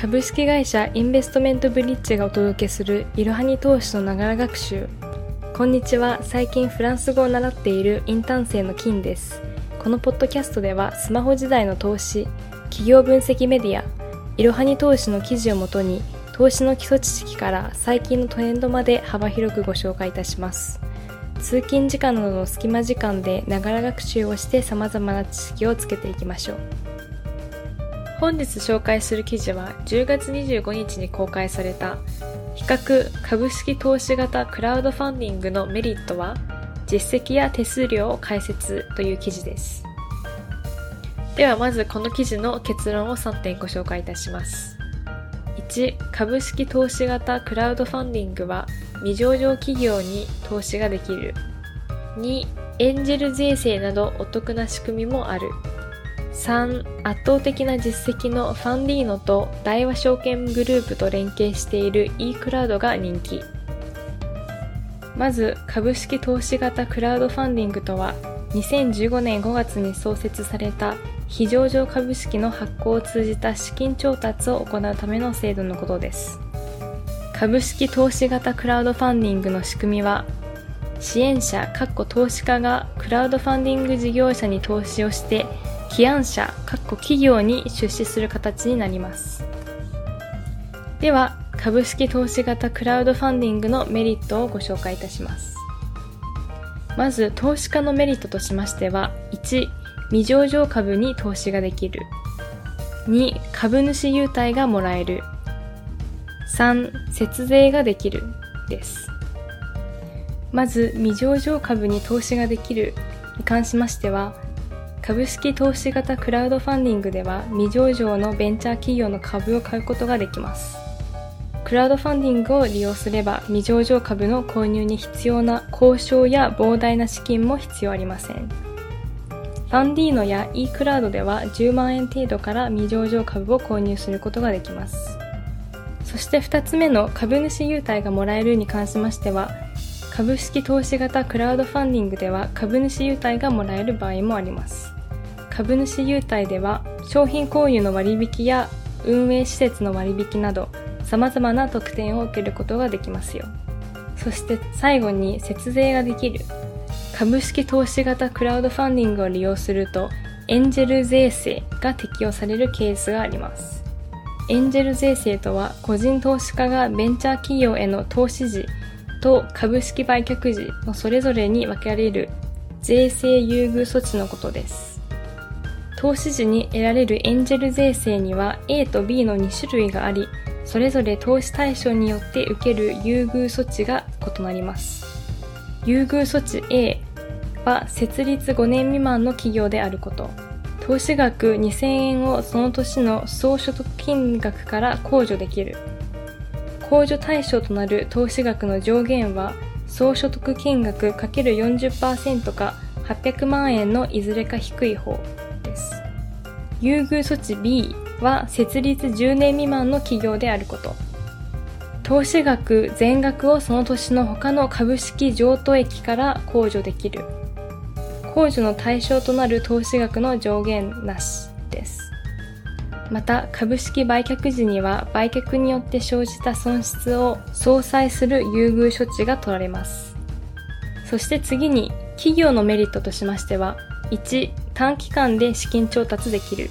株式会社インベストメントブリッジがお届けするいろはに投資のながら学習。こんにちは。最近フランス語を習っているインターン生の金です。このポッドキャストではスマホ時代の投資企業分析メディアいろはに投資の記事をもとに投資の基礎知識から最近のトレンドまで幅広くご紹介いたします。通勤時間などの隙間時間でながら学習をして様々な知識をつけていきましょう。本日紹介する記事は10月25日に公開された比較株式投資型クラウドファンディングのメリットは実績や手数料を解説という記事です。ではまずこの記事の結論を3点ご紹介いたします。1株式投資型クラウドファンディングは未上場企業に投資ができる。2エンジェル税制などお得な仕組みもある。3圧倒的な実績のファンディーノと大和証券グループと連携している e クラウドが人気。まず株式投資型クラウドファンディングとは2015年5月に創設された非上場株式の発行を通じた資金調達を行うための制度のことです。株式投資型クラウドファンディングの仕組みは支援者投資家がクラウドファンディング事業者に投資をして起案者企業に出資する形になります。では株式投資型クラウドファンディングのメリットをご紹介いたします。まず投資家のメリットとしましては1未上場株に投資ができる。2株主優待がもらえる。3節税ができる。です。まず未上場株に投資ができるに関しましては株式投資型クラウドファンディングでは未上場のベンチャー企業の株を買うことができます。クラウドファンディングを利用すれば未上場株の購入に必要な交渉や膨大な資金も必要ありません。ファンディーノや e クラウドでは10万円程度から未上場株を購入することができます。そして2つ目の株主優待がもらえるに関しましては、株式投資型クラウドファンディングでは株主優待がもらえる場合もあります。株主優待では商品購入の割引や運営施設の割引など様々な特典を受けることができますよ。そして最後に節税ができる。株式投資型クラウドファンディングを利用するとエンジェル税制が適用されるケースがあります。エンジェル税制とは個人投資家がベンチャー企業への投資時と株式売却時のそれぞれに分けられる税制優遇措置のことです。投資時に得られるエンジェル税制には A と B の2種類があり、それぞれ投資対象によって受ける優遇措置が異なります。優遇措置 A は設立5年未満の企業であること。投資額2000円をその年の総所得金額から控除できる。控除対象となる投資額の上限は総所得金額 ×40% か800万円のいずれか低い方。優遇措置 B は設立10年未満の企業であること。投資額全額をその年の他の株式譲渡益から控除できる。控除の対象となる投資額の上限なしです。また、株式売却時には売却によって生じた損失を相殺する優遇処置が取られます。そして次に、企業のメリットとしましては、1、短期間で資金調達できる。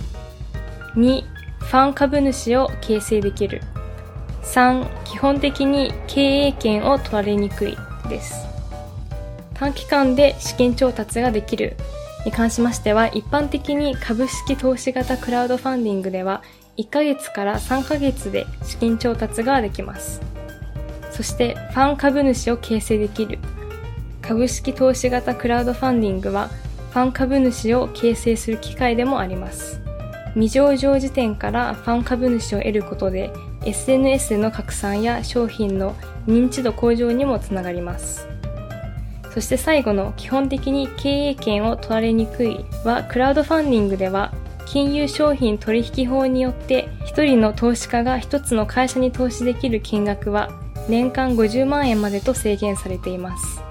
2、ファン株主を形成できる。3、基本的に経営権を取られにくいです。短期間で資金調達ができるに関しましては、一般的に株式投資型クラウドファンディングでは、1ヶ月から3ヶ月で資金調達ができます。そして、ファン株主を形成できる。株式投資型クラウドファンディングは、ファン株主を形成する機会でもあります。未上場時点からファン株主を得ることで SNS での拡散や商品の認知度向上にもつながります。そして最後の基本的に経営権を取られにくいはクラウドファンディングでは金融商品取引法によって1人の投資家が1つの会社に投資できる金額は年間50万円までと制限されています。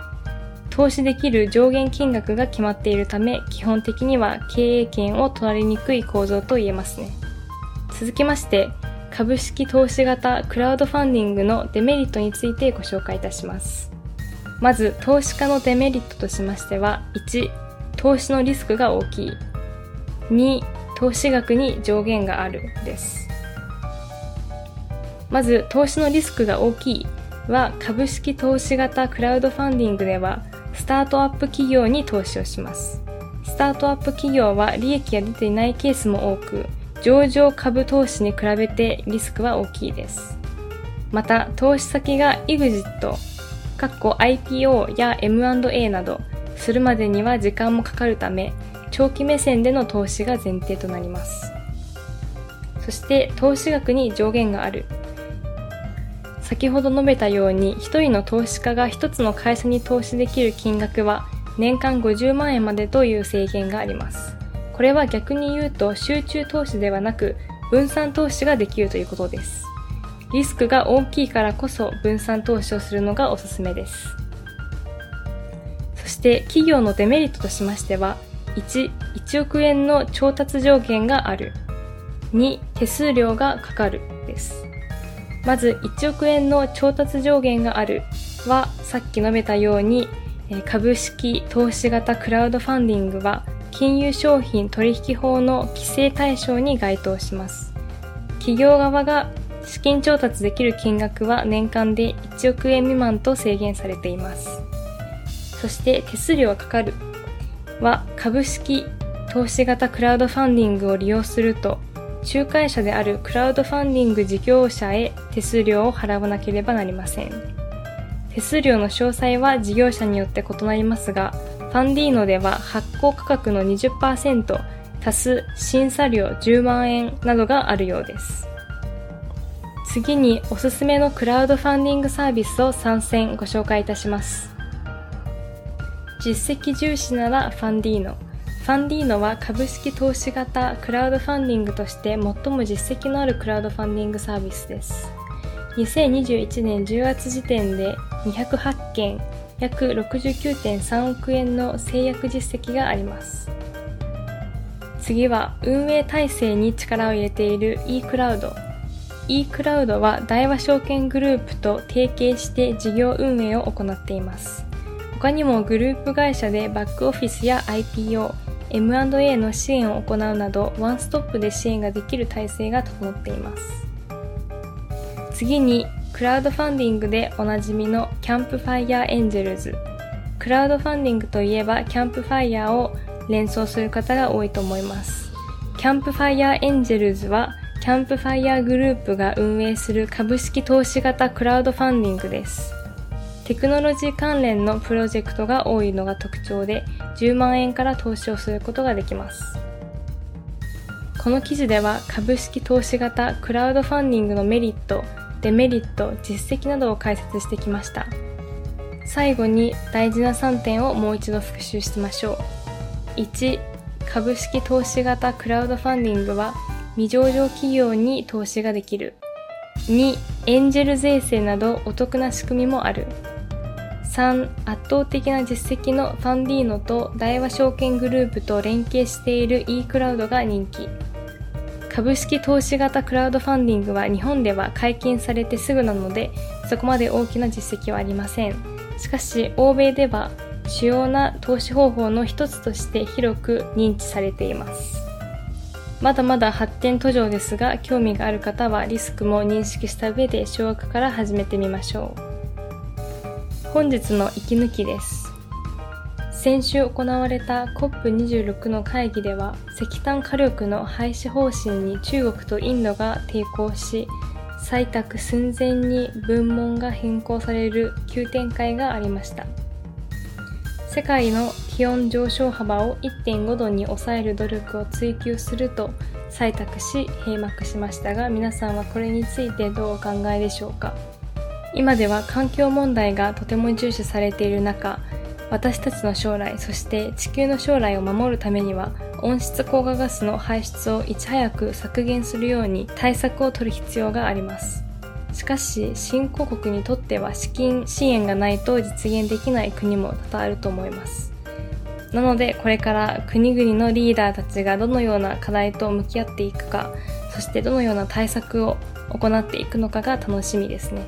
投資できる上限金額が決まっているため、基本的には経営権を取られにくい構造と言えますね。続きまして、株式投資型クラウドファンディングのデメリットについてご紹介いたします。まず、投資家のデメリットとしましては、1、投資のリスクが大きい。2、投資額に上限があるです。まず、投資のリスクが大きいは株式投資型クラウドファンディングではスタートアップ企業に投資をします。スタートアップ企業は利益が出ていないケースも多く、上場株投資に比べてリスクは大きいです。また、投資先が EXIT、IPO や M&A など、するまでには時間もかかるため、長期目線での投資が前提となります。そして、投資額に上限がある。先ほど述べたように、1人の投資家が1つの会社に投資できる金額は、年間50万円までという制限があります。これは逆に言うと集中投資ではなく分散投資ができるということです。リスクが大きいからこそ分散投資をするのがおすすめです。そして企業のデメリットとしましては、1、1億円の調達上限がある。2、手数料がかかるです。まず1億円の調達上限があるはさっき述べたように株式投資型クラウドファンディングは金融商品取引法の規制対象に該当します。企業側が資金調達できる金額は年間で1億円未満と制限されています。そして手数料がかかるは株式投資型クラウドファンディングを利用すると仲介者であるクラウドファンディング事業者へ手数料を払わなければなりません。手数料の詳細は事業者によって異なりますが、ファンディーノでは発行価格の20%足す審査料10万円などがあるようです。次におすすめのクラウドファンディングサービスを参戦ご紹介いたします。実績重視ならファンディーノ。ファンディーノは株式投資型クラウドファンディングとして最も実績のあるクラウドファンディングサービスです。2021年10月時点で208件約69.3億円の制約実績があります。次は運営体制に力を入れている eCloud。eCloud は大和証券グループと提携して事業運営を行っています。他にもグループ会社でバックオフィスや IPO、M&A の支援を行うなどワンストップで支援ができる体制が整っています。次にクラウドファンディングでおなじみのキャンプファイヤーエンジェルズ。クラウドファンディングといえばキャンプファイヤーを連想する方が多いと思います。キャンプファイヤーエンジェルズはキャンプファイヤーグループが運営する株式投資型クラウドファンディングです。テクノロジー関連のプロジェクトが多いのが特徴で10万円から投資をすることができます。この記事では株式投資型クラウドファンディングのメリット、デメリット、実績などを解説してきました。最後に大事な3点をもう一度復習しましょう。1、株式投資型クラウドファンディングは未上場企業に投資ができる。2、エンジェル税制などお得な仕組みもある。3、圧倒的な実績のファンディーノと大和証券グループと連携している e クラウドが人気。株式投資型クラウドファンディングは日本では解禁されてすぐなのでそこまで大きな実績はありません。しかし欧米では主要な投資方法の一つとして広く認知されています。まだまだ発展途上ですが興味がある方はリスクも認識した上で少額から始めてみましょう。本日の息抜きです。先週行われた COP26 の会議では石炭火力の廃止方針に中国とインドが抵抗し採択寸前に分門が変更される急展開がありました。世界の気温上昇幅を1.5度に抑える努力を追求すると採択し閉幕しましたが皆さんはこれについてどうお考えでしょうか？今では環境問題がとても重視されている中私たちの将来そして地球の将来を守るためには温室効果ガスの排出をいち早く削減するように対策を取る必要があります。しかし新興国にとっては資金支援がないと実現できない国も多々あると思います。なのでこれから国々のリーダーたちがどのような課題と向き合っていくかそしてどのような対策を行っていくのかが楽しみですね。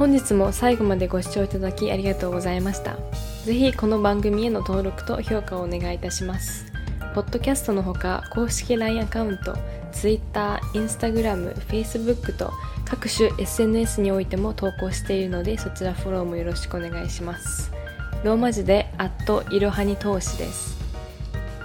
本日も最後までご視聴いただきありがとうございました。ぜひこの番組への登録と評価をお願いいたします。ポッドキャストのほか公式 LINE アカウント Twitter、Instagram、Facebook と各種 SNS においても投稿しているのでそちらフォローもよろしくお願いします。ローマ字でアットいろはに投資です。